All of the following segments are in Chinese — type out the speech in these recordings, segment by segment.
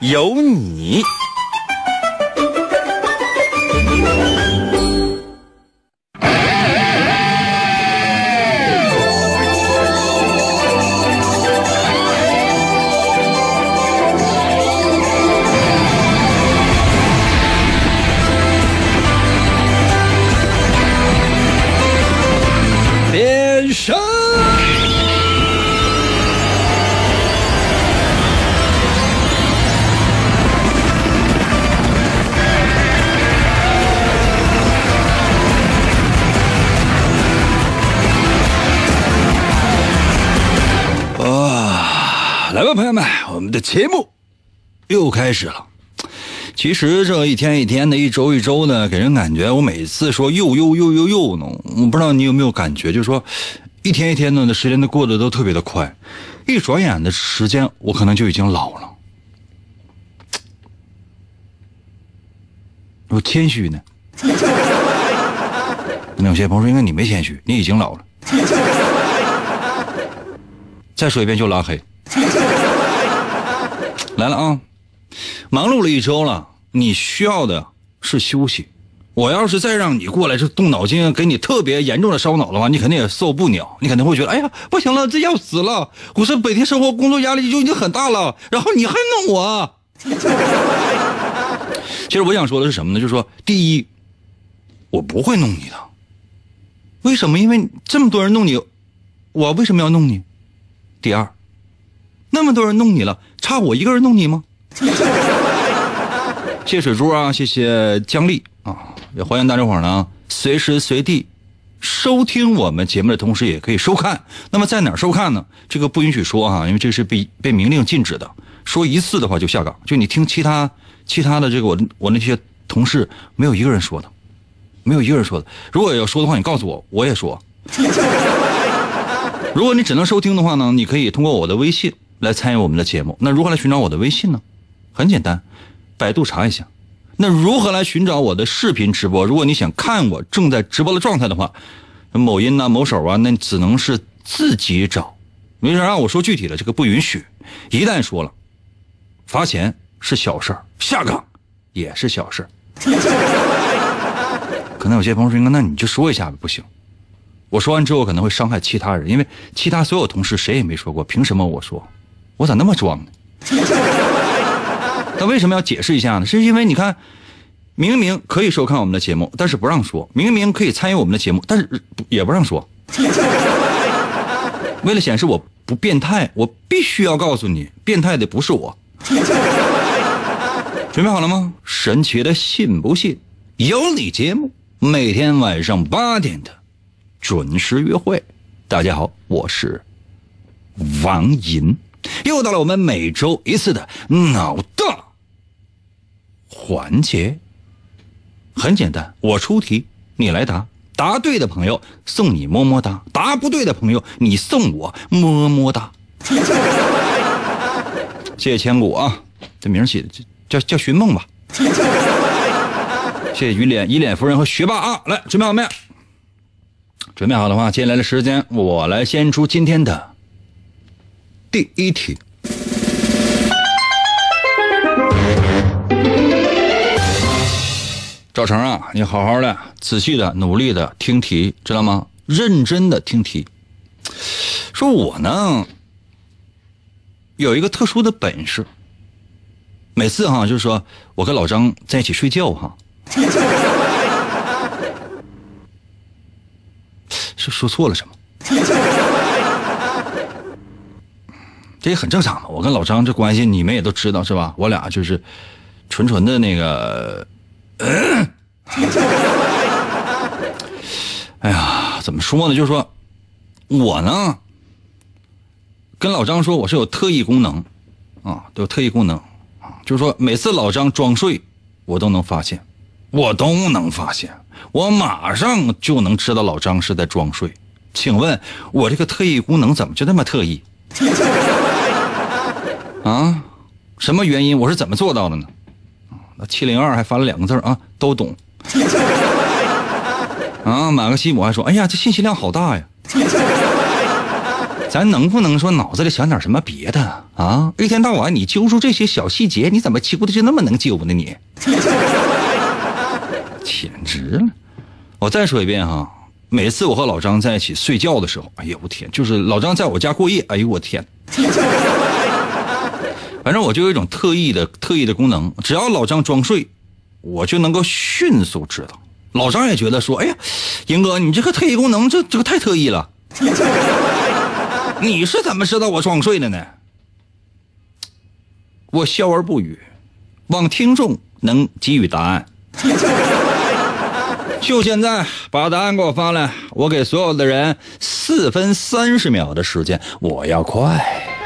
有你。的节目又开始了。其实这一天一天的，一周一周的，给人感觉我每次说又又又又又呢，我不知道你有没有感觉，就是说一天一天的，时间都过得都特别的快，一转眼的时间，我可能就已经老了。我谦虚呢，那有些朋友说，应该你没谦虚，你已经老了。再说一遍就拉黑。来了啊！忙碌了一周了，你需要的是休息。我要是再让你过来这动脑筋，给你特别严重的烧脑的话，你肯定也受不了。你肯定会觉得，哎呀，不行了，这要死了！我是每天生活工作压力就已经很大了，然后你还弄我。其实我想说的是什么呢？就是说，第一，我不会弄你的。为什么？因为这么多人弄你，我为什么要弄你？第二，那么多人弄你了，差我一个人弄你吗？谢 谢水珠啊，谢谢姜丽啊，也欢迎大家伙呢，随时随地收听我们节目的同时，也可以收看。那么在哪儿收看呢？这个不允许说啊，因为这是被被明令禁止的。说一次的话就下岗。就你听其他其他的这个我我那些同事没有一个人说的，没有一个人说的。如果要说的话，你告诉我，我也说。如果你只能收听的话呢，你可以通过我的微信来参与我们的节目。那如何来寻找我的微信呢？很简单，百度查一下。那如何来寻找我的视频直播？如果你想看我正在直播的状态的话，某音呐、某手啊，那只能是自己找。没人让我说具体的，这个不允许。一旦说了，罚钱是小事儿，下岗也是小事儿。可能有些朋友说，那你就说一下吧，不行。我说完之后可能会伤害其他人，因为其他所有同事谁也没说过，凭什么我说？我咋那么装呢？那为什么要解释一下呢？是因为你看，明明可以收看我们的节目，但是不让说；明明可以参与我们的节目，但是也不让说。为了显示我不变态，我必须要告诉你，变态的不是我。准备好了吗？神奇的信不信？有你节目，每天晚上八点的。准时约会，大家好，我是王银，又到了我们每周一次的脑大环节。很简单，我出题，你来答，答对的朋友送你么么哒，答不对的朋友你送我么么哒。谢谢千古啊，这名起的叫叫寻梦吧。谢谢于脸依脸夫人和学霸啊，来准备好没有？准备好的话，接下来的时间我来先出今天的第一题。赵成啊，你好好的、仔细的、努力的听题，知道吗？认真的听题。说我呢有一个特殊的本事，每次哈就是说我跟老张在一起睡觉哈。是说错了什么？这也很正常嘛。我跟老张这关系你们也都知道是吧？我俩就是纯纯的那个。哎呀，怎么说呢？就是说，我呢跟老张说我是有特异功能啊，都有特异功能啊，就是说每次老张装睡，我都能发现，我都能发现，我马上就能知道老张是在装睡。请问我这个特异功能怎么就那么特异？啊，什么原因？我是怎么做到的呢？那七零二还发了两个字啊，都懂。啊，马克西姆还说：“哎呀，这信息量好大呀！”咱能不能说脑子里想点什么别的啊？一天到晚你揪住这些小细节，你怎么揪的就那么能揪呢？你，简直了！我再说一遍哈，每次我和老张在一起睡觉的时候，哎呀我天，就是老张在我家过夜，哎呦我天！反正我就有一种特异的特异的功能，只要老张装睡，我就能够迅速知道。老张也觉得说：“哎呀，英哥，你这个特异功能，这这个太特异了。你是怎么知道我装睡的呢？”我笑而不语，望听众能给予答案。就现在，把答案给我发来，我给所有的人四分三十秒的时间，我要快。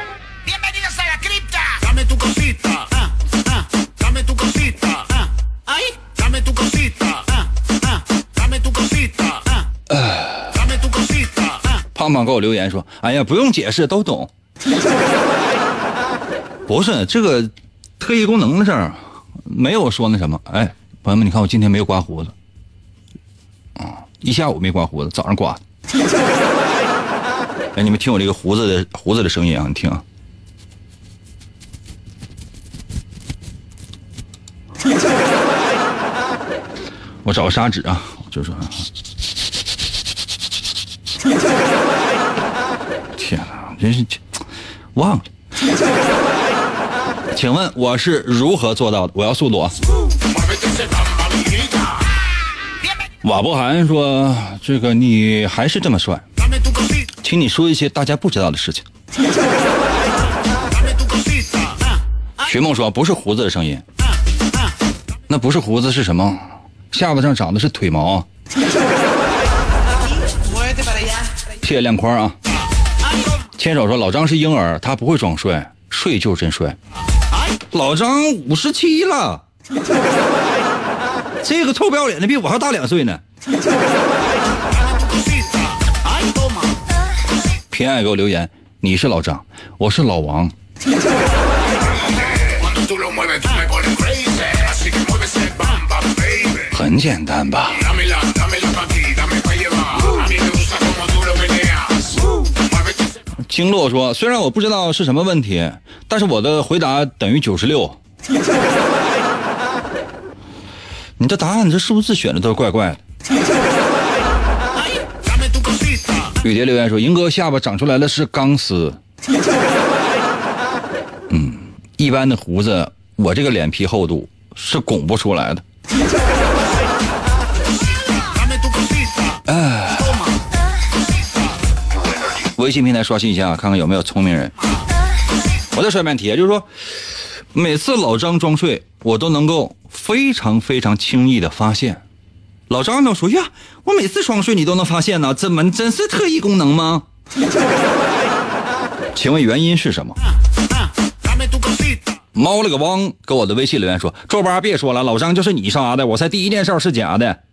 胖胖给我留言说：“哎呀，不用解释，都懂。不是这个特异功能的事儿，没有说那什么。哎，朋友们，你看我今天没有刮胡子，啊，一下午没刮胡子，早上刮。哎，你们听我这个胡子的胡子的声音啊，你听啊。我找个砂纸啊，就说。”真是忘了。请问我是如何做到的？我要速度啊！瓦博涵说：“这个你还是这么帅，请你说一些大家不知道的事情。”徐梦说：“不是胡子的声音，那不是胡子是什么？下巴上长的是腿毛。”谢谢亮宽啊！牵手说老张是婴儿，他不会装帅，睡就是真帅。老张五十七了，这个臭不要脸的比我还大两岁呢。偏爱给我留言，你是老张，我是老王。很简单吧？经络说：“虽然我不知道是什么问题，但是我的回答等于九十六。你这答案，你这数字选的都怪怪的。”雨蝶留言说：“银哥下巴长出来的是钢丝。”嗯，一般的胡子，我这个脸皮厚度是拱不出来的。微信平台刷新一下，看看有没有聪明人。我再说一遍题，就是说，每次老张装睡，我都能够非常非常轻易的发现。老张都说呀，我每次装睡你都能发现呢，怎么真是特异功能吗？请问原因是什么？猫了个汪，给我的微信留言说：周八别说了，老张就是你杀的，我猜第一件事是假的。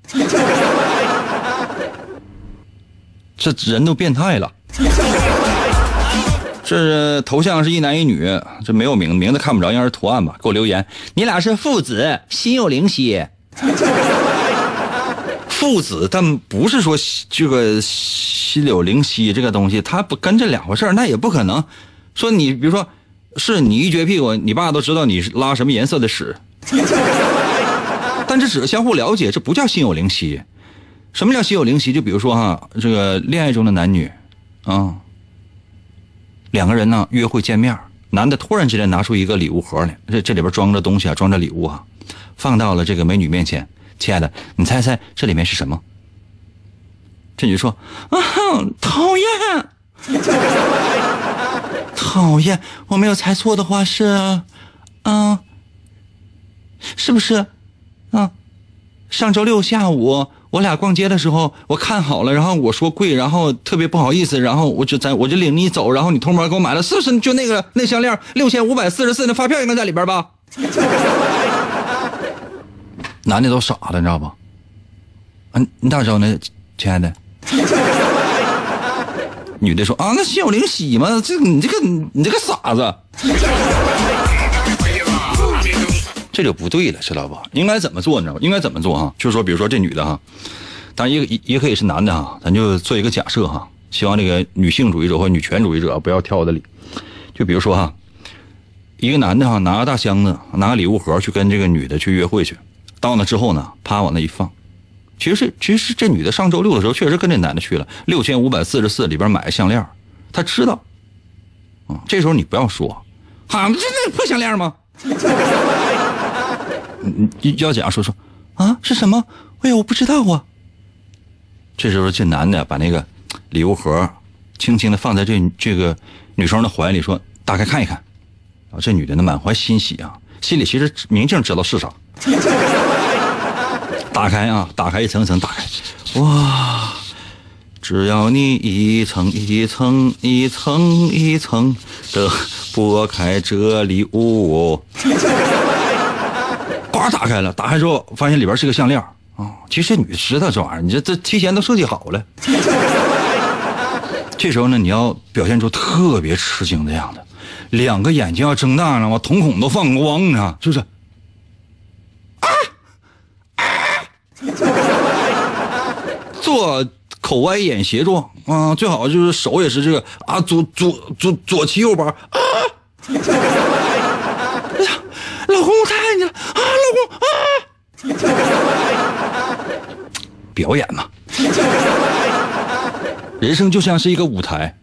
这人都变态了。这头像是一男一女，这没有名名字看不着，应该是图案吧？给我留言，你俩是父子，心有灵犀。父子，但不是说这个心有灵犀这个东西，他不跟这两回事那也不可能。说你比如说，是你一撅屁股，你爸都知道你拉什么颜色的屎。但这只是相互了解，这不叫心有灵犀。什么叫心有灵犀？就比如说哈，这个恋爱中的男女。啊，两个人呢约会见面，男的突然之间拿出一个礼物盒来，这这里边装着东西啊，装着礼物啊，放到了这个美女面前。亲爱的，你猜猜这里面是什么？这女说啊，讨厌，讨厌，我没有猜错的话是，嗯，是不是？啊，上周六下午。我俩逛街的时候，我看好了，然后我说贵，然后特别不好意思，然后我就在我就领你走，然后你偷摸给我买了，是不是就那个那项链六千五百四十四，那发票应该在里边吧？男的都傻了，你知道不？啊，你咋知道呢，亲爱的？女的说啊，那心有灵犀嘛，这你这个你这个傻子，这就不对了，知道不？应该怎么做，你知道吧？应该怎么做哈？就是说，比如说这女的哈，当然也也可以是男的哈，咱就做一个假设哈，希望这个女性主义者或女权主义者不要跳我的理。就比如说哈，一个男的哈拿个大箱子，拿个礼物盒去跟这个女的去约会去，到那之后呢，啪往那一放。其实，其实这女的上周六的时候确实跟这男的去了，六千五百四十四里边买个项链，她知道。啊，这时候你不要说，哈，这那破项链吗？你要怎样说说？啊，是什么？哎呀，我不知道啊。这时候这男的把那个礼物盒轻轻的放在这这个女生的怀里，说：“打开看一看。”啊，这女的呢满怀欣喜啊，心里其实明镜知道是啥。打开啊！打开一层一层，打开，哇！只要你一层一层一层一层的剥开这礼物，呱打开了。打开之后，发现里边是个项链啊！其实女的知道这玩意儿，你这这提前都设计好了。这时候呢，你要表现出特别吃惊的样子，两个眼睛要睁大，了，我？瞳孔都放光呢，就是。做口歪眼斜状啊，最好就是手也是这个啊，左左左左齐右拔啊！哎呀，老公我太爱你了，啊！表演嘛，人生就像是一个舞台。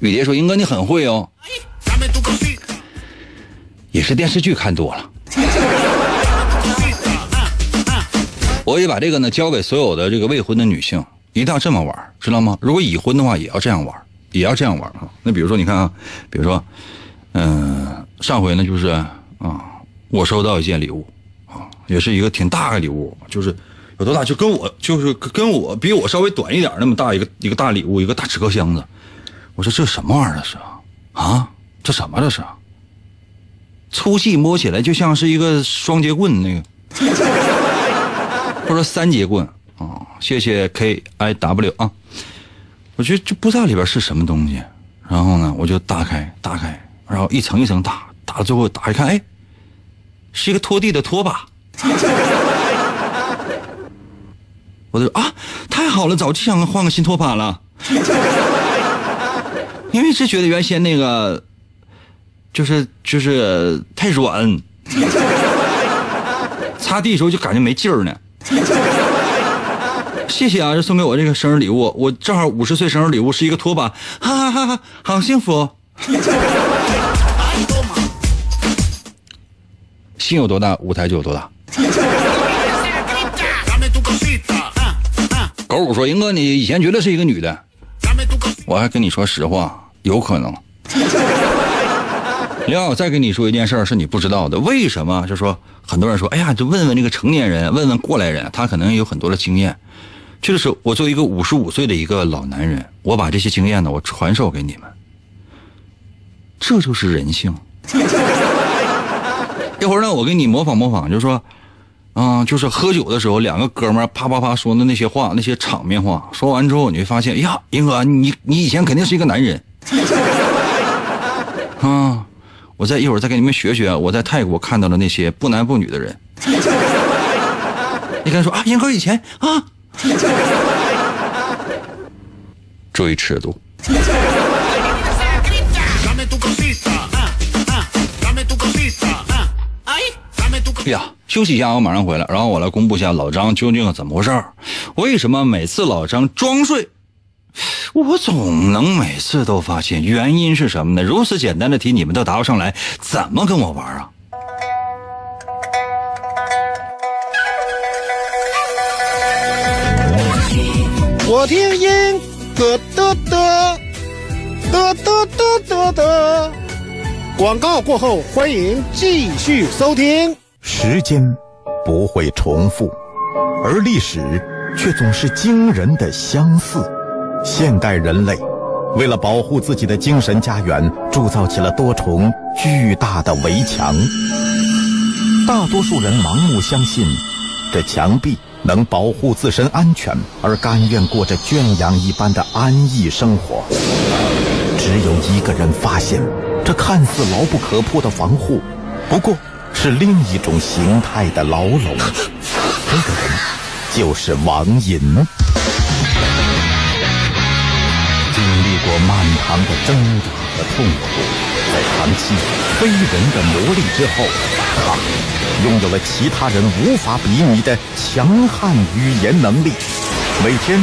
雨蝶说：“英哥你很会哦，也是电视剧看多了。”我也把这个呢交给所有的这个未婚的女性，一定要这么玩，知道吗？如果已婚的话，也要这样玩，也要这样玩啊。那比如说，你看啊，比如说，嗯，上回呢就是啊，我收到一件礼物啊，也是一个挺大的礼物，就是有多大，就跟我就是跟我比我稍微短一点那么大一个一个大礼物，一个大纸壳箱子。我说这什么玩意儿是啊？啊，这什么这是？粗细摸起来就像是一个双节棍那个。或者三节棍啊，谢谢 K I W 啊，我觉得就不知道里边是什么东西，然后呢，我就打开打开，然后一层一层打，打到最后打一看，哎，是一个拖地的拖把，我就啊，太好了，早就想换个新拖把了，因为是觉得原先那个就是就是太软，擦地的时候就感觉没劲儿呢。谢谢啊，这送给我这个生日礼物，我正好五十岁生日礼物是一个拖把，哈哈哈哈，好幸福。心有多大，舞台就有多大。狗五说：“英哥，你以前绝对是一个女的，我还跟你说实话，有可能。”另外，我再跟你说一件事是你不知道的，为什么？就说很多人说，哎呀，就问问那个成年人，问问过来人，他可能有很多的经验。就是我作为一个五十五岁的一个老男人，我把这些经验呢，我传授给你们。这就是人性。一会儿呢，我给你模仿模仿，就是说，啊，就是喝酒的时候，两个哥们啪啪啪说的那些话，那些场面话，说完之后，你会发现，哎呀，英哥，你你以前肯定是一个男人。啊。我再一会儿再给你们学学，我在泰国看到的那些不男不女的人。你跟他说啊，英哥以前啊，注意尺度。哎呀休息一下我马上回来然后我来公布一下老张究竟怎么回事为什么每次老张装睡我总能每次都发现原因是什么呢？如此简单的题你们都答不上来怎么跟我玩啊？我听音得得得得得得得得得广告过后欢迎继续收听。时间不会重复，而历史却总是惊人的相似。现代人类为了保护自己的精神家园，铸造起了多重巨大的围墙。大多数人盲目相信，这墙壁能保护自身安全，而甘愿过着圈养一般的安逸生活。只有一个人发现，这看似牢不可破的防护，不过是另一种形态的牢笼。这个人就是王寅。经历过漫长的挣扎和痛苦，在长期非人的磨砺之后，他拥有了其他人无法比拟的强悍语言能力。每天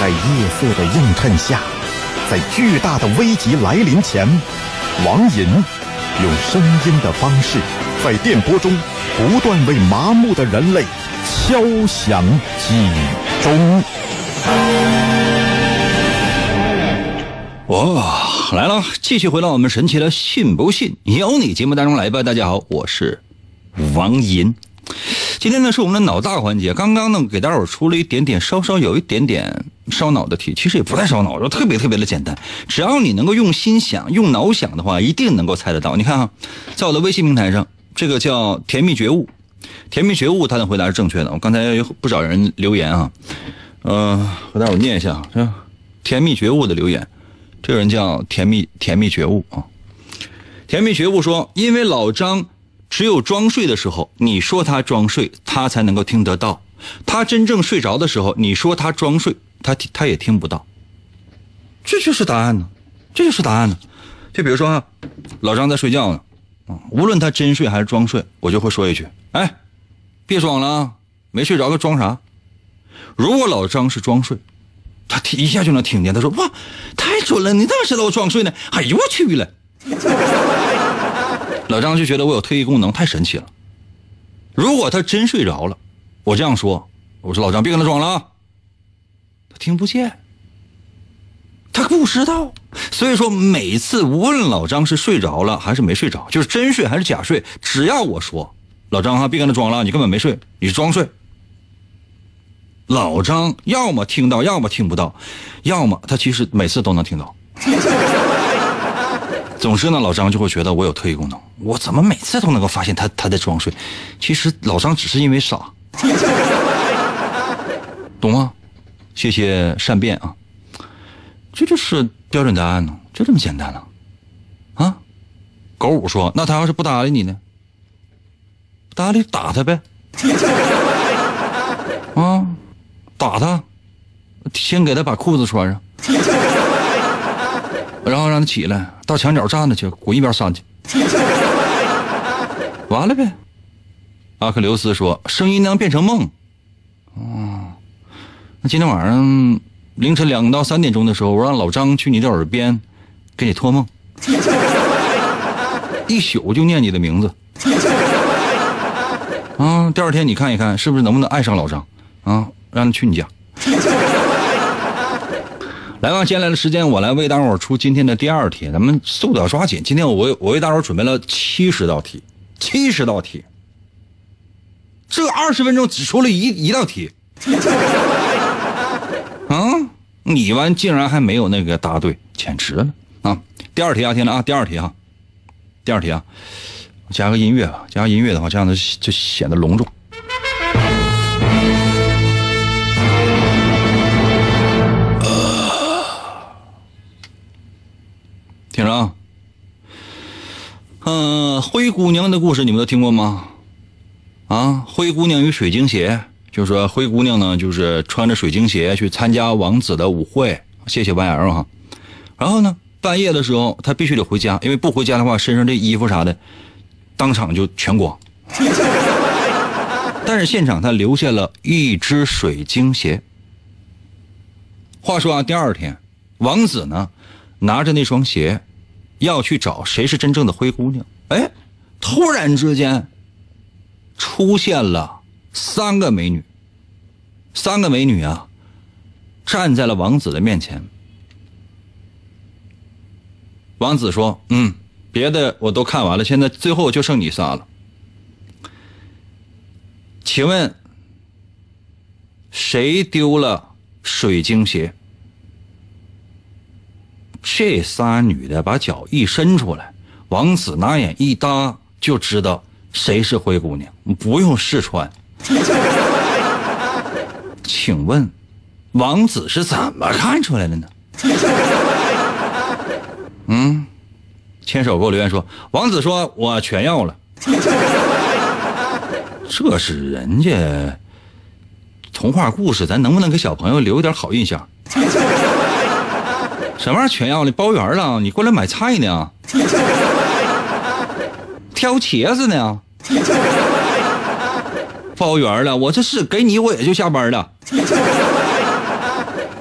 在夜色的映衬下，在巨大的危机来临前，王寅用声音的方式，在电波中不断为麻木的人类敲响警钟。哇，来了，继续回到我们神奇的“信不信由你”节目当中来吧。大家好，我是王银。今天呢是我们的脑大环节，刚刚呢给大伙出了一点点稍稍有一点点烧脑的题，其实也不太烧脑，就特别特别的简单。只要你能够用心想、用脑想的话，一定能够猜得到。你看啊，在我的微信平台上，这个叫“甜蜜觉悟”，甜蜜觉悟，他的回答是正确的。我刚才有不少人留言啊，嗯，和大伙儿念一下，啊？甜蜜觉悟的留言。这个人叫甜蜜甜蜜觉悟啊，甜蜜觉悟说，因为老张只有装睡的时候，你说他装睡，他才能够听得到；他真正睡着的时候，你说他装睡，他他也听不到。这就是答案呢，这就是答案呢。就比如说啊，老张在睡觉呢，无论他真睡还是装睡，我就会说一句：“哎，别装了，没睡着，个装啥？”如果老张是装睡。他听一下就能听见，他说：“哇，太准了！你咋知道我装睡呢？”哎呦我去了！老张就觉得我有特异功能，太神奇了。如果他真睡着了，我这样说：“我说老张，别跟他装了！”他听不见，他不知道。所以说，每次无论老张是睡着了还是没睡着，就是真睡还是假睡，只要我说：“老张哈，别跟他装了，你根本没睡，你装睡。”老张要么听到，要么听不到，要么他其实每次都能听到。总之呢，老张就会觉得我有特异功能，我怎么每次都能够发现他他在装睡？其实老张只是因为傻，懂吗？谢谢善变啊，这就是标准答案呢，就这么简单了。啊，狗五说，那他要是不搭理你呢？不搭理打他呗。啊。打他，先给他把裤子穿上，然后让他起来，到墙角站着去，滚一边上去，完了呗。阿克琉斯说：“声音能变成梦。”哦，那今天晚上凌晨两到三点钟的时候，我让老张去你的耳边给你托梦，一宿就念你的名字。啊，第二天你看一看，是不是能不能爱上老张？啊。让他去你家。来吧，接下来的时间我来为大伙儿出今天的第二题，咱们速度要抓紧。今天我为我为大伙儿准备了七十道题，七十道题，这二十分钟只出了一一道题。你完竟然还没有那个答对，简直了啊！第二题啊，听着啊，第二题啊，第二题啊，加个音乐吧，加个音乐的话，这样子就显得隆重。听着啊，嗯，灰姑娘的故事你们都听过吗？啊，灰姑娘与水晶鞋，就说灰姑娘呢，就是穿着水晶鞋去参加王子的舞会。谢谢 YL 哈。然后呢，半夜的时候她必须得回家，因为不回家的话，身上这衣服啥的，当场就全光。但是现场她留下了一只水晶鞋。话说啊，第二天，王子呢，拿着那双鞋。要去找谁是真正的灰姑娘？哎，突然之间出现了三个美女，三个美女啊，站在了王子的面前。王子说：“嗯，别的我都看完了，现在最后就剩你仨了。请问谁丢了水晶鞋？”这仨女的把脚一伸出来，王子拿眼一搭，就知道谁是灰姑娘，不用试穿。请问，王子是怎么看出来的呢？嗯，牵手给我留言说，王子说我全要了。这是人家童话故事，咱能不能给小朋友留一点好印象？什么玩意儿全要了？包圆了？你过来买菜呢？挑茄子呢？包圆了？我这是给你，我也就下班了。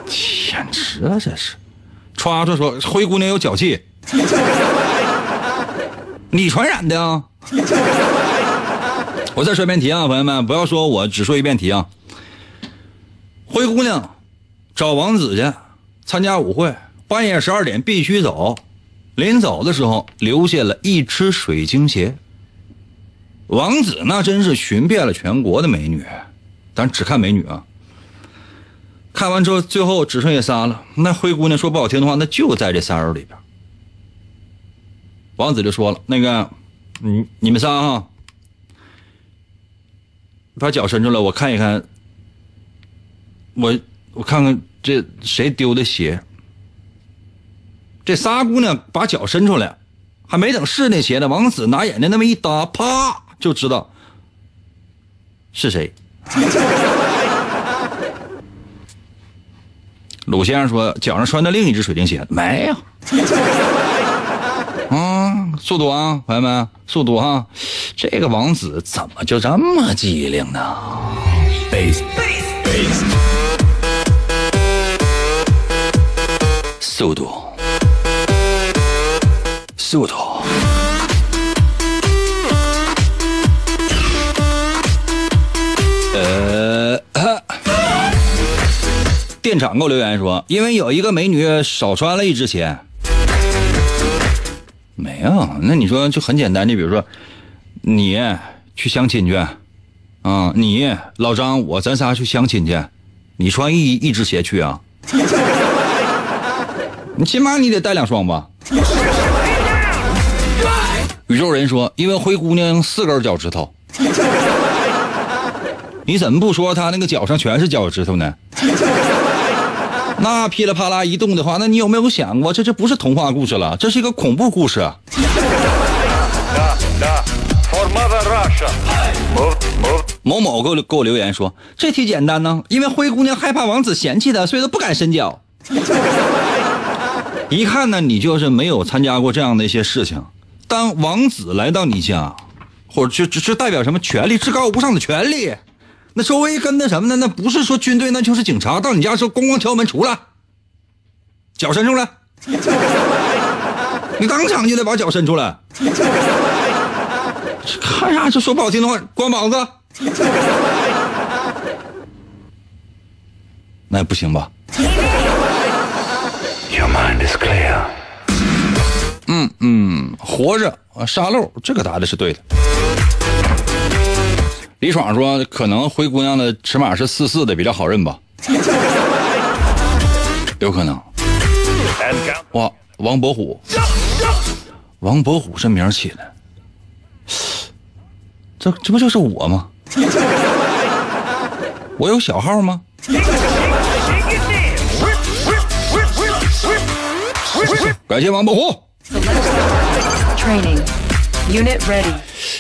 简直了，这是！歘歘说灰姑娘有脚气，你传染的啊！我再说一遍题啊，朋友们，不要说我只说一遍题啊。灰姑娘找王子去参加舞会，半夜十二点必须走。临走的时候留下了一只水晶鞋。王子那真是寻遍了全国的美女，但只看美女啊。看完之后，最后只剩下仨了。那灰姑娘说不好听的话，那就在这仨人里边。王子就说了：“那个，你你们仨哈。”把脚伸出来，我看一看。我我看看这谁丢的鞋。这仨姑娘把脚伸出来，还没等试那鞋呢，王子拿眼睛那么一搭，啪就知道是谁。鲁先生说：“脚上穿的另一只水晶鞋没有。”啊，速度啊，朋友们，速度啊！这个王子怎么就这么机灵呢？速度，速度。店长给我留言说，因为有一个美女少穿了一只鞋。没有，那你说就很简单，你比如说，你去相亲去，啊，你老张我咱仨去相亲去，你穿一一只鞋去啊？你起码你得带两双吧？宇宙人说，因为灰姑娘四根脚趾头，你怎么不说她那个脚上全是脚趾头呢？那噼里啪啦一动的话，那你有没有想过，这这不是童话故事了，这是一个恐怖故事。某某给我给我留言说，这题简单呢，因为灰姑娘害怕王子嫌弃她，所以她不敢伸脚。一看呢，你就是没有参加过这样的一些事情。当王子来到你家，或者就只是代表什么权利，至高无上的权利。那周围跟那什么呢？那不是说军队，那就是警察。到你家时候，咣咣敲门，出来，脚伸出来，你当场就得把脚伸出来。看啥？这说不好听的话，光膀子，那也不行吧？Your mind is clear。嗯嗯，活着啊，沙漏，这个答的是对的。李爽说：“可能灰姑娘的尺码是四四的，比较好认吧？有可能。”哇，王伯虎，王伯虎这名起的，这这不就是我吗？我有小号吗？感谢王伯虎。Unit ready。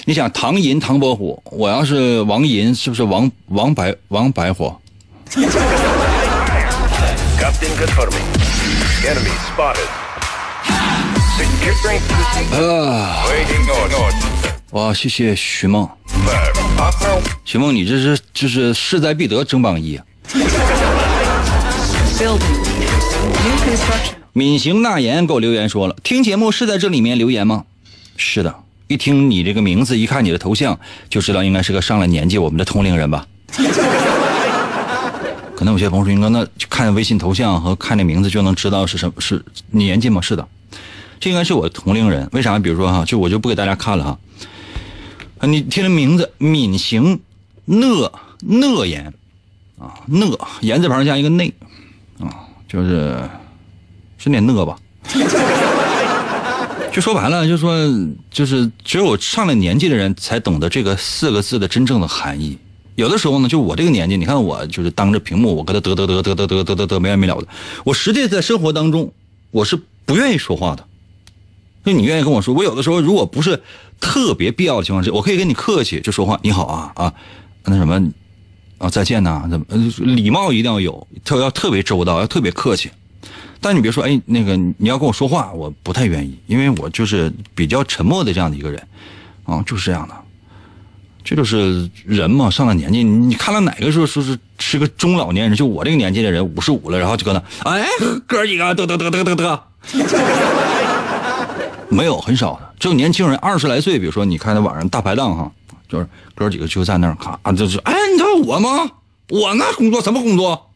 你想唐寅唐伯虎，我要是王寅，是不是王王白王白虎？啊！哇，谢谢徐梦。徐梦，你这是这是势在必得争榜一啊！闵行纳言给我留言说了，听节目是在这里面留言吗？是的。一听你这个名字，一看你的头像，就知道应该是个上了年纪我们的同龄人吧？可能有些朋友说，应该那看微信头像和看那名字就能知道是什么？是年纪吗？是的，这应该是我同龄人。为啥？比如说哈，就我就不给大家看了哈。你听这名字，闵行讷讷言啊，讷言字旁加一个内啊，就是是念讷吧？就说白了，就说就是只有上了年纪的人才懂得这个四个字的真正的含义。有的时候呢，就我这个年纪，你看我就是当着屏幕，我跟他嘚嘚嘚嘚嘚嘚嘚嘚嘚没完没了的。我实际在生活当中，我是不愿意说话的。就你愿意跟我说，我有的时候如果不是特别必要的情况下，我可以跟你客气就说话，你好啊啊，那什么啊再见呐，怎么礼貌一定要有，特要特别周到，要特别客气。但你别说，哎，那个你要跟我说话，我不太愿意，因为我就是比较沉默的这样的一个人，啊，就是这样的。这就是人嘛，上了年纪，你看到哪个说说是是个中老年人？就我这个年纪的人，五十五了，然后就搁那，哎，哥几个，得得得得得得，没有很少的，只有年轻人二十来岁，比如说你看那晚上大排档哈，就是哥几个就在那儿，咔，就是，哎，你知道我吗？我那工作什么工作？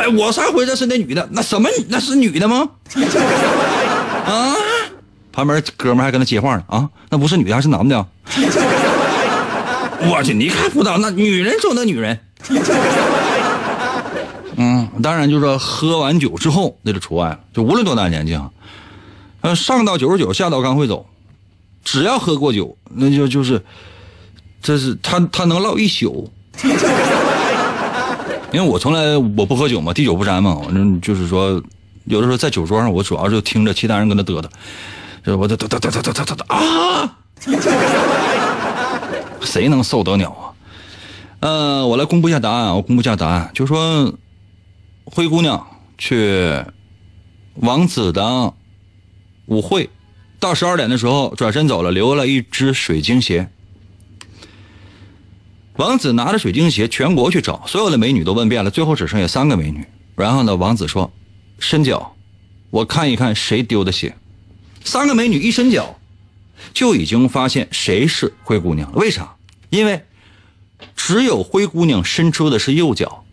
哎，我上回这是那女的，那什么那是女的吗？啊？旁边哥们还跟他接话呢啊，那不是女的还是男的？我去，你看不到那女人中的女人。嗯，当然就是说喝完酒之后那就除外了，就无论多大年纪啊，呃，上到九十九，下到刚会走，只要喝过酒，那就就是，这是他他能唠一宿。因为我从来我不喝酒嘛，滴酒不沾嘛，反正就是说，有的时候在酒桌上，我主要就听着其他人跟他嘚嘚。这我这嘚嘚嘚嘚嘚嘚嘚啊！谁能受得了啊？呃，我来公布一下答案。我公布一下答案，就说灰姑娘去王子的舞会，到十二点的时候转身走了，留了一只水晶鞋。王子拿着水晶鞋全国去找，所有的美女都问遍了，最后只剩下三个美女。然后呢，王子说：“伸脚，我看一看谁丢的鞋。”三个美女一伸脚，就已经发现谁是灰姑娘了。为啥？因为只有灰姑娘伸出的是右脚，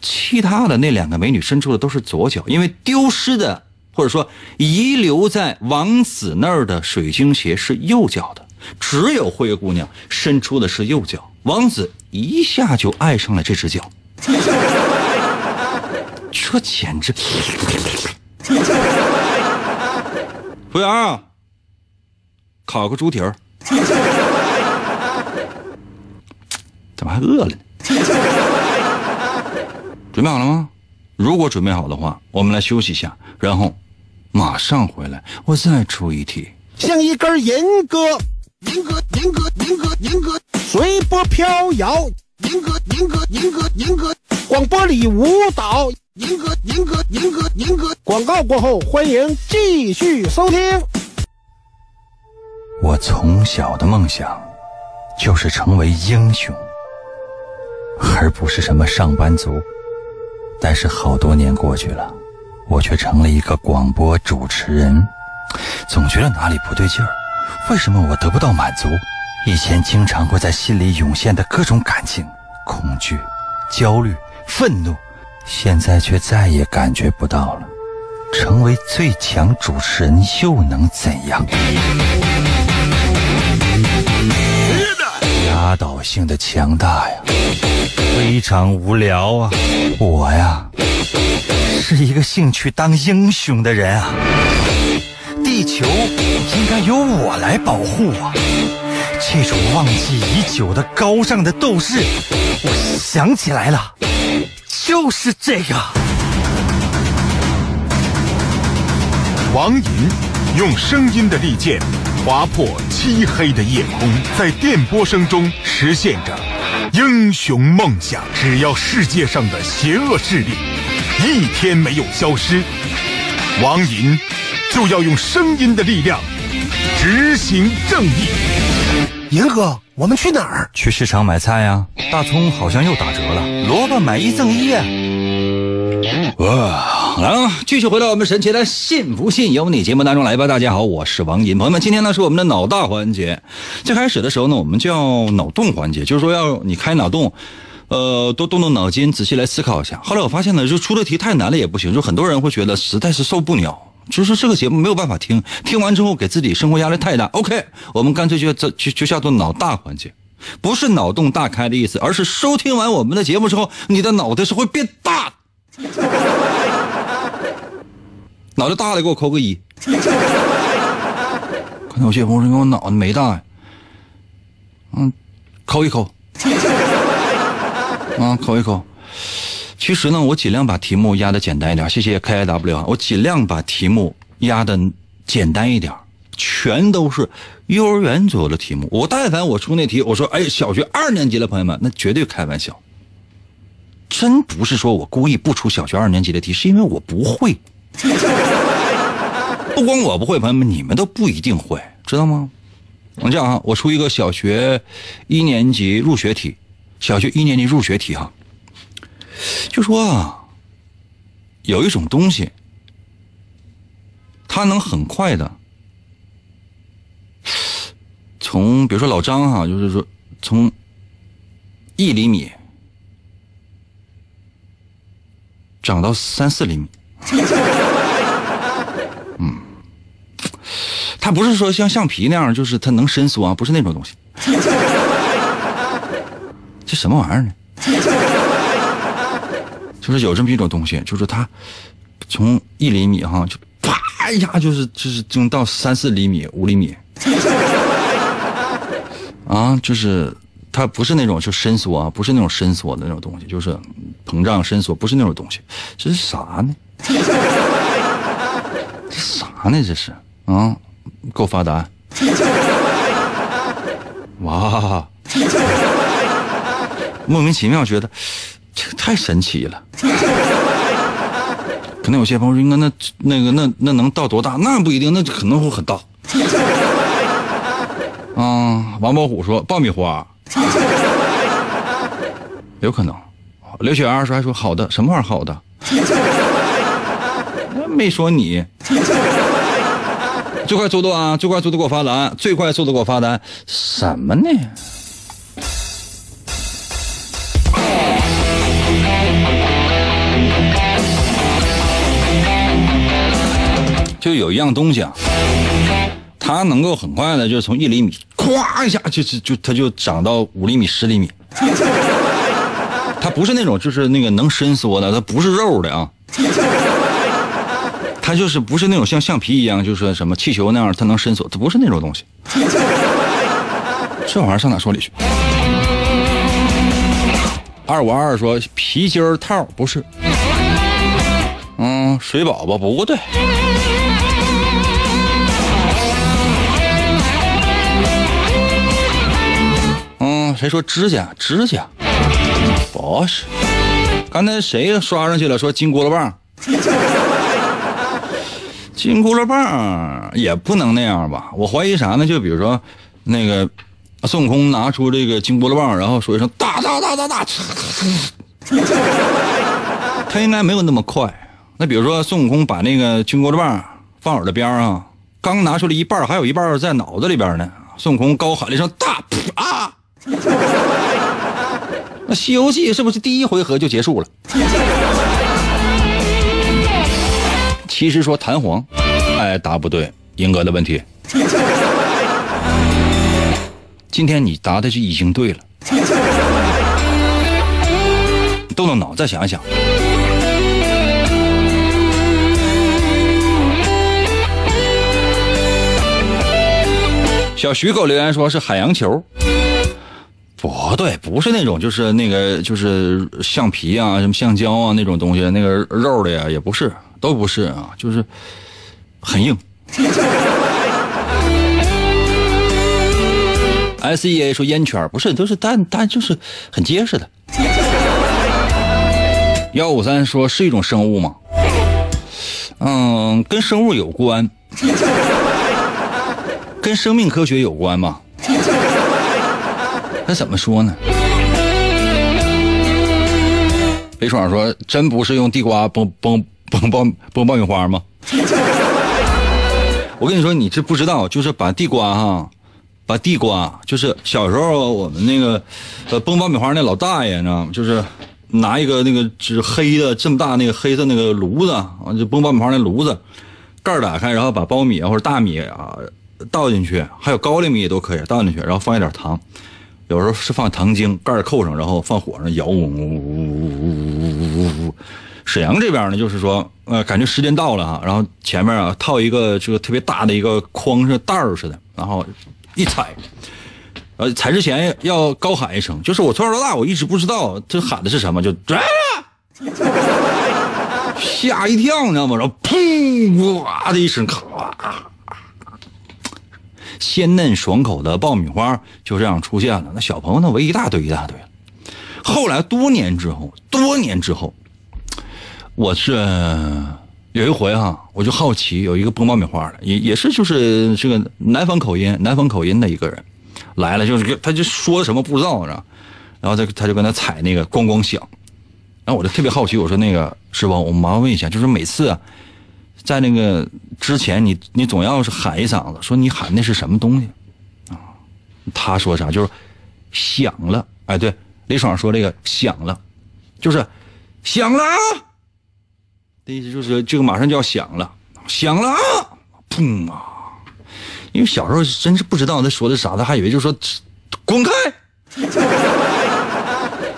其他的那两个美女伸出的都是左脚。因为丢失的或者说遗留在王子那儿的水晶鞋是右脚的，只有灰姑娘伸出的是右脚。王子一下就爱上了这只脚，这简直。服务员，烤个猪蹄儿，怎么还饿了呢？准备好了吗？如果准备好的话，我们来休息一下，然后马上回来，我再出一题。像一根银鸽，银鸽，银鸽，银鸽，银鸽，随波飘摇。银鸽，银鸽，银鸽，银鸽，广播里舞蹈。银哥，银哥，银哥，银哥。广告过后，欢迎继续收听。我从小的梦想就是成为英雄，而不是什么上班族。但是好多年过去了，我却成了一个广播主持人，总觉得哪里不对劲儿。为什么我得不到满足？以前经常会在心里涌现的各种感情：恐惧、焦虑、愤怒。现在却再也感觉不到了。成为最强主持人又能怎样？压倒性的强大呀，非常无聊啊！我呀，是一个兴趣当英雄的人啊！地球应该由我来保护啊！这种忘记已久的高尚的斗志，我想起来了。就是这个。王银用声音的利剑划破漆黑的夜空，在电波声中实现着英雄梦想。只要世界上的邪恶势力一天没有消失，王银就要用声音的力量执行正义。银哥。我们去哪儿？去市场买菜呀！大葱好像又打折了，萝卜买一赠一。啊哇，来了，继续回到我们神奇的“信不信由你”节目当中来吧。大家好，我是王银，朋友们，今天呢是我们的脑大环节。最开始的时候呢，我们叫脑洞环节，就是说要你开脑洞，呃，多动动脑筋，仔细来思考一下。后来我发现呢，就出的题太难了也不行，就很多人会觉得实在是受不了。就是这个节目没有办法听，听完之后给自己生活压力太大。OK，我们干脆就这就就叫做脑大环节，不是脑洞大开的意思，而是收听完我们的节目之后，你的脑袋是会变大。脑袋大的给我扣个一。可能有些朋友说我脑袋没大呀，嗯，扣一扣，啊，扣一扣。其实呢，我尽量把题目压的简单一点。谢谢 K I W 啊，我尽量把题目压的简单一点，全都是幼儿园左右的题目。我但凡我出那题，我说哎，小学二年级的朋友们，那绝对开玩笑。真不是说我故意不出小学二年级的题，是因为我不会。不光我不会，朋友们，你们都不一定会，知道吗？我这样啊，我出一个小学一年级入学题，小学一年级入学题哈，就说啊，有一种东西，它能很快的从，比如说老张哈，就是说从一厘米长到三四厘米。嗯，它不是说像橡皮那样，就是它能伸缩啊，不是那种东西。这什么玩意儿呢？就是有这么一种东西，就是它从一厘米哈，就啪一下，就是就是就到三四厘米、五厘米。啊，就是它不是那种就伸缩啊，不是那种伸缩的那种东西，就是膨胀伸缩，不是那种东西。这是啥呢？这啥呢？这是啊，给我发答案！哇，莫名其妙觉得这个太神奇了。可能有些朋友说，那那那个那那能到多大？那不一定，那可能会很大。啊，王宝虎说爆米花，有可能。刘雪儿说还说好的，什么玩意儿好的？没说你。最快速度啊！最快速度给我发单！最快速度给我发单！什么呢？就有一样东西啊，它能够很快的，就从一厘米，咵一下就就就它就长到五厘米、十厘米。它不是那种就是那个能伸缩的，它不是肉的啊。它就是不是那种像橡皮一样，就是什么气球那样，它能伸缩，它不是那种东西。这玩意儿上哪说理去？二五二说皮筋套不是，嗯，水宝宝不对。谁说指甲？指甲不是。刚才谁刷上去了？说金箍棒。金箍棒也不能那样吧？我怀疑啥呢？就比如说，那个孙悟空拿出这个金箍棒，然后说一声“大大大大大”，他应该没有那么快。那比如说，孙悟空把那个金箍棒放耳朵边上，刚拿出来一半，还有一半在脑子里边呢。孙悟空高喊了一声“大”，啊！那《西游记》是不是第一回合就结束了？其实说弹簧，哎，答不对，英哥的问题。今天你答的是已经对了，动动脑再想想。小徐给我留言说是海洋球，不对，不是那种，就是那个，就是橡皮啊，什么橡胶啊那种东西，那个肉的呀，也不是。都不是啊，就是很硬。S E A 说烟圈不是，都是但但就是很结实的。幺五三说是一种生物吗？嗯，跟生物有关，跟生命科学有关吗？那怎么说呢？雷爽说真不是用地瓜崩崩。崩爆崩爆米花吗？我跟你说，你这不知道，就是把地瓜哈，把地瓜，就是小时候我们那个呃崩爆米花那老大爷，你知道吗？就是拿一个那个是黑的这么大那个黑色那个炉子啊，就崩爆米花那炉子，盖打开，然后把苞米啊或者大米啊倒进去，还有高粱米也都可以倒进去，然后放一点糖，有时候是放糖精，盖扣上，然后放火上摇，呜呜呜呜呜呜呜。沈阳这边呢，就是说，呃，感觉时间到了啊，然后前面啊套一个这个特别大的一个筐，是袋儿似的，然后一踩，呃，踩之前要高喊一声，就是我从小到大我一直不知道这喊的是什么，就啊，吓一跳，你知道吗？然后砰，哇的一声，咔，鲜嫩爽口的爆米花就这样出现了。那小朋友那围一大堆一大堆。后来多年之后，多年之后，我是有一回哈，我就好奇，有一个崩爆米花的，也也是就是这个南方口音，南方口音的一个人来了，就是他就说什么不知道，然后，然后他他就跟他踩那个咣咣响，然后我就特别好奇，我说那个师傅，我麻烦问一下，就是每次，在那个之前，你你总要是喊一嗓子，说你喊的是什么东西啊？他说啥？就是响了，哎，对。李爽说：“这个响了，就是响了啊！的意思就是这个马上就要响了，响了啊！砰啊！因为小时候真是不知道他说的啥，他还以为就说滚开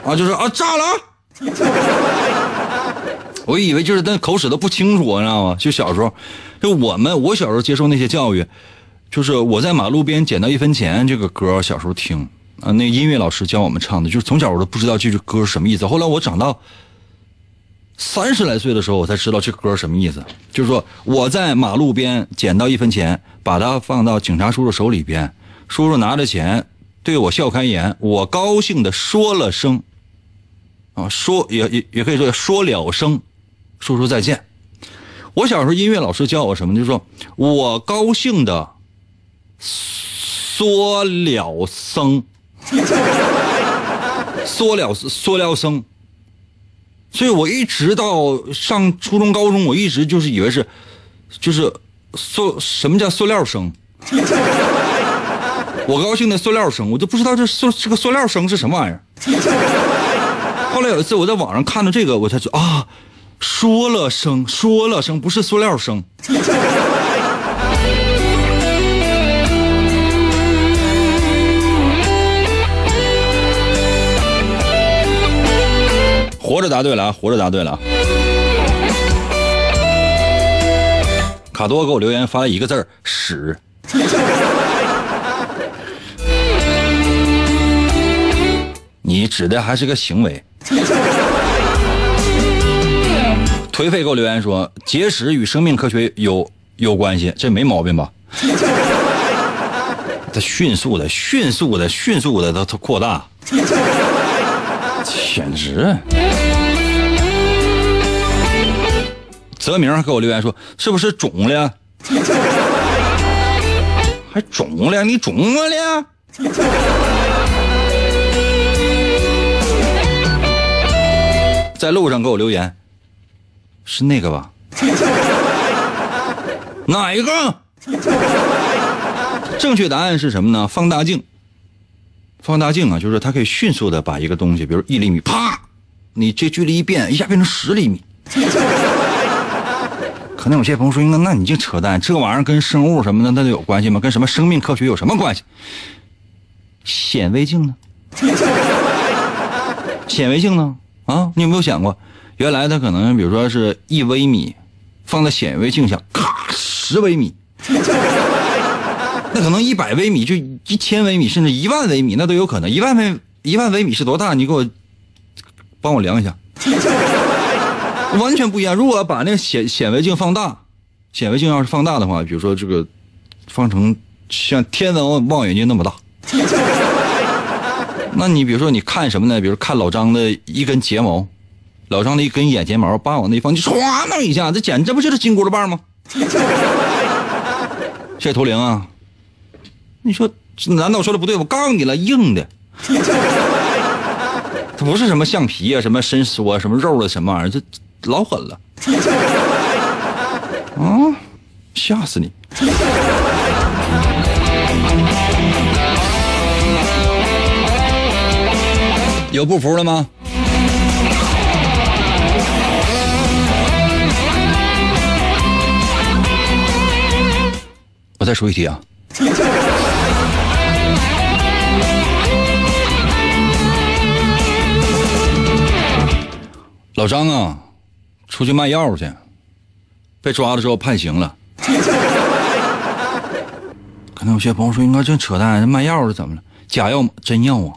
啊，就是啊炸了啊！我以为就是那口齿都不清楚，你知道吗？就小时候，就我们我小时候接受那些教育，就是我在马路边捡到一分钱这个歌，小时候听。”啊，那音乐老师教我们唱的，就是从小我都不知道这句歌什么意思。后来我长到三十来岁的时候，我才知道这歌什么意思。就是说我在马路边捡到一分钱，把它放到警察叔叔手里边，叔叔拿着钱对我笑开颜，我高兴的说了声，啊，说也也也可以说说了声，说说再见。我小时候音乐老师教我什么？就是说我高兴的缩了声。缩了缩了声，所以我一直到上初中、高中，我一直就是以为是，就是塑什么叫塑料声？我高兴的塑料声，我都不知道这塑这个塑料声是什么玩意儿。后来有一次我在网上看到这个，我才知道啊，说了声，说了声，不是塑料声。活着答对了啊！活着答对了。卡多给我留言发了一个字儿“屎”，你指的还是个行为。颓废给我留言说：“节食与生命科学有有关系，这没毛病吧？” 他迅速的、迅速的、迅速的，他他扩大。简直！泽明给我留言说：“是不是肿了？还肿了？你肿了？” 在路上给我留言，是那个吧？哪一个？正确答案是什么呢？放大镜。放大镜啊，就是它可以迅速的把一个东西，比如一厘米，啪，你这距离一变，一下变成十厘米。可能有些朋友说，那那你净扯淡，这玩意儿跟生物什么的那都有关系吗？跟什么生命科学有什么关系？显微镜呢？显微镜呢？啊，你有没有想过，原来它可能比如说是一微米，放在显微镜下，咔，十微米。那可能一百微米，就一千微米，甚至一万微米，那都有可能。一万微一万微米是多大？你给我帮我量一下，完全不一样。如果把那个显显微镜放大，显微镜要是放大的话，比如说这个放成像天文望远镜那么大，那你比如说你看什么呢？比如看老张的一根睫毛，老张的一根眼睫毛，把往那一放，就唰那一下，这简直不就是金箍棒吗？谢图灵啊！你说，难道我说的不对？我告诉你了，硬的，它不是什么橡皮啊，什么伸缩，什么肉的什么玩意儿，这老狠了，啊，吓死你！有不服的吗？我再说一题啊。老张啊，出去卖药去，被抓的时候判刑了。可能有些朋友说：“应该这扯淡，卖药是怎么了？假药？真药啊！”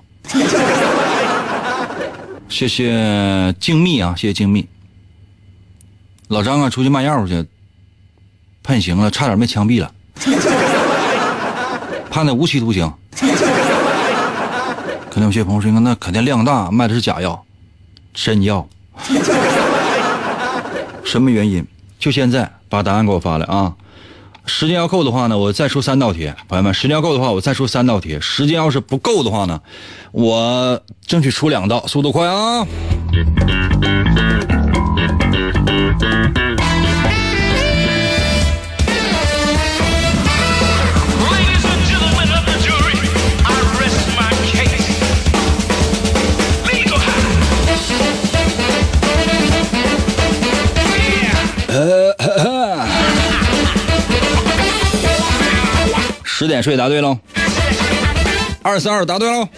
谢谢静谧啊，谢谢静谧。老张啊，出去卖药去，判刑了，差点没枪毙了，判的无期徒刑。可能有些朋友说：“那肯定量大，卖的是假药，真药。”什么原因？就现在把答案给我发来啊！时间要够的话呢，我再出三道题，朋友们，时间要够的话，我再出三道题。时间要是不够的话呢，我争取出两道，速度快啊！十点睡答对喽，二三二答对喽。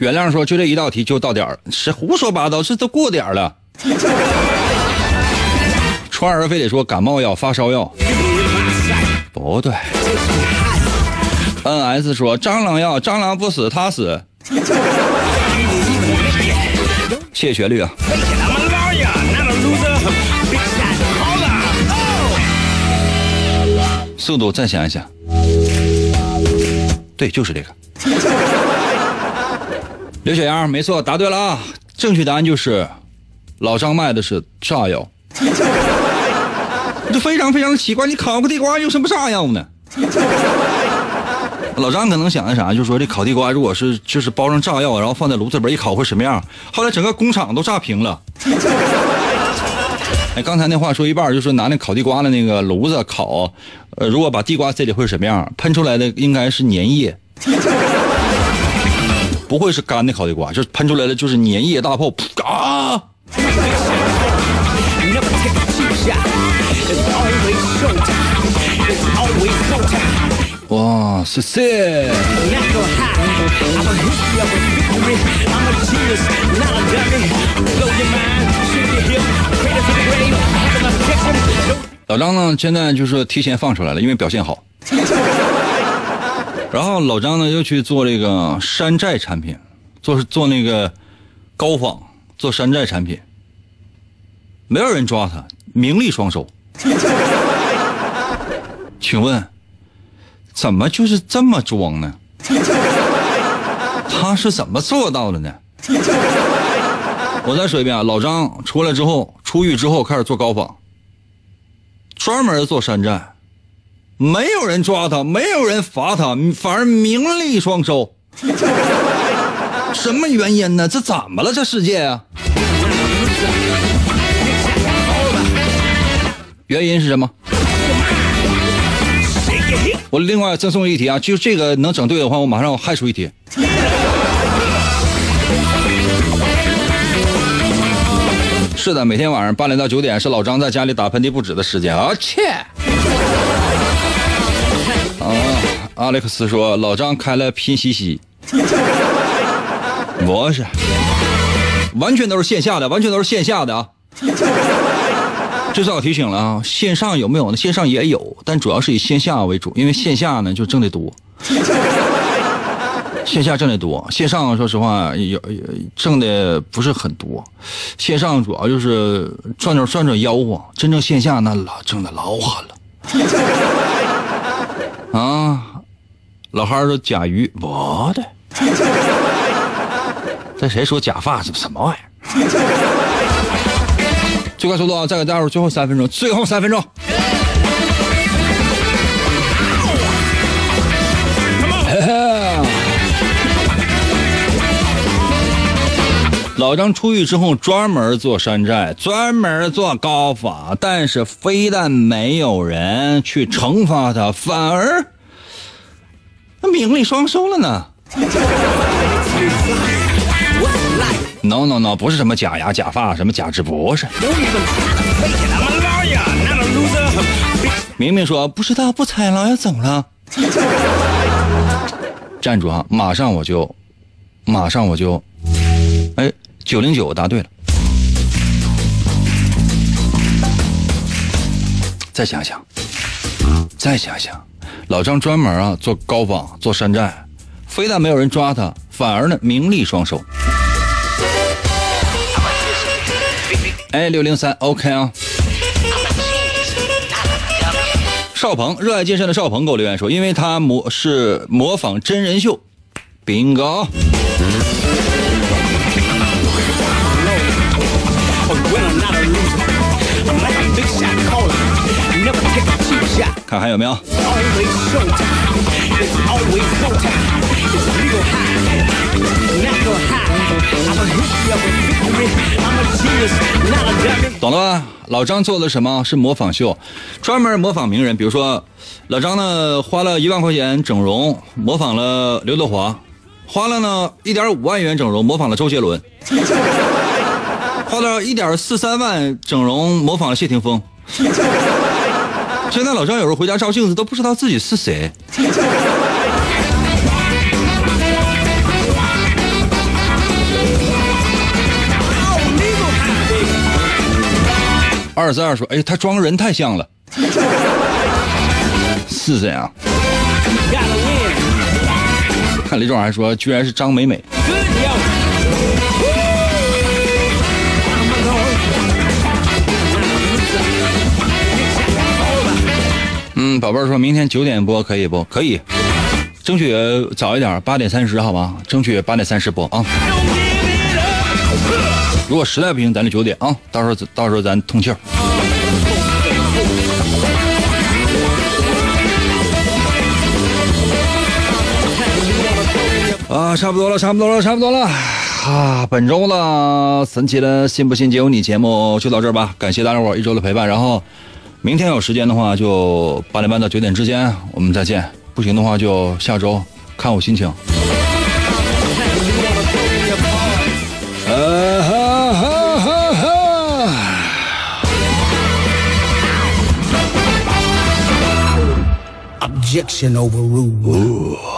原谅说就这一道题就到点儿，是胡说八道，这都过点儿了。川儿非得说感冒药、发烧药，不对。N S 说蟑螂药，蟑螂不死它死。谢谢旋律啊！速度再想一想，对，就是这个。刘小杨，没错，答对了啊！正确答案就是老张卖的是炸药。这非常非常奇怪，你烤个地瓜有什么炸药呢？老张可能想的啥？就是说这烤地瓜如果是就是包上炸药，然后放在炉子里边一烤会什么样？后来整个工厂都炸平了。哎，刚才那话说一半，就说拿那烤地瓜的那个炉子烤，呃，如果把地瓜塞里会什么样？喷出来的应该是粘液，不会是干的烤地瓜，就喷出来的就是粘液大炮，啊！哇，谢谢！老张呢，现在就是提前放出来了，因为表现好。然后老张呢，又去做这个山寨产品，做做那个高仿，做山寨产品，没有人抓他，名利双收。请问？怎么就是这么装呢？他是怎么做到的呢？我再说一遍啊，老张出来之后，出狱之后开始做高仿，专门做山寨，没有人抓他，没有人罚他，反而名利双收。什么原因呢？这怎么了？这世界啊？原因是什么？我另外赠送一题啊，就这个能整对的话，我马上我还出一题。是的，每天晚上八点到九点是老张在家里打喷嚏不止的时间。啊切！啊，阿历克斯说老张开了拼夕夕，不是，完全都是线下的，完全都是线下的啊。这次我提醒了啊，线上有没有呢？线上也有，但主要是以线下为主，因为线下呢就挣得多。线下挣得多，线上说实话有挣的不是很多。线上主要就是赚点赚点吆喝，真正线下那老挣的老狠了。啊，老汉说假鱼，我的。这谁说假发是什么玩意儿？最快速度啊！再给大伙最后三分钟，最后三分钟。老张出狱之后专门做山寨，专门做高仿，但是非但没有人去惩罚他，反而名利双收了呢。No no no，不是什么假牙、假发，什么假肢，不是。明明说不知道，不猜了，要走了。站住啊！马上我就，马上我就，哎，九零九答对了。再想想，再想想，老张专门啊做高仿做山寨，非但没有人抓他，反而呢名利双收。哎，六零三，OK 啊。邵鹏，热爱健身的邵鹏给我留言说，因为他模是模仿真人秀，bingo。看还有没有？懂了吧？老张做的什么是模仿秀，专门模仿名人。比如说，老张呢花了一万块钱整容，模仿了刘德华；花了呢一点五万元整容，模仿了周杰伦；花了一点四三万整容，模仿了谢霆锋。现在老张有时候回家照镜子都不知道自己是谁。二三二说：“哎，他装人太像了，是这样。”看李总还说，居然是张美美。嗯，宝贝儿说明天九点播可以不？可以，争取早一点，八点三十，好吧？争取八点三十播啊。如果实在不行，咱就九点啊，到时候到时候咱通气儿。啊，差不多了，差不多了，差不多了啊！本周的神奇的信不信就由你节目就到这儿吧，感谢大家伙一周的陪伴。然后明天有时间的话，就八点半到九点之间我们再见。不行的话，就下周看我心情。Objection overruled.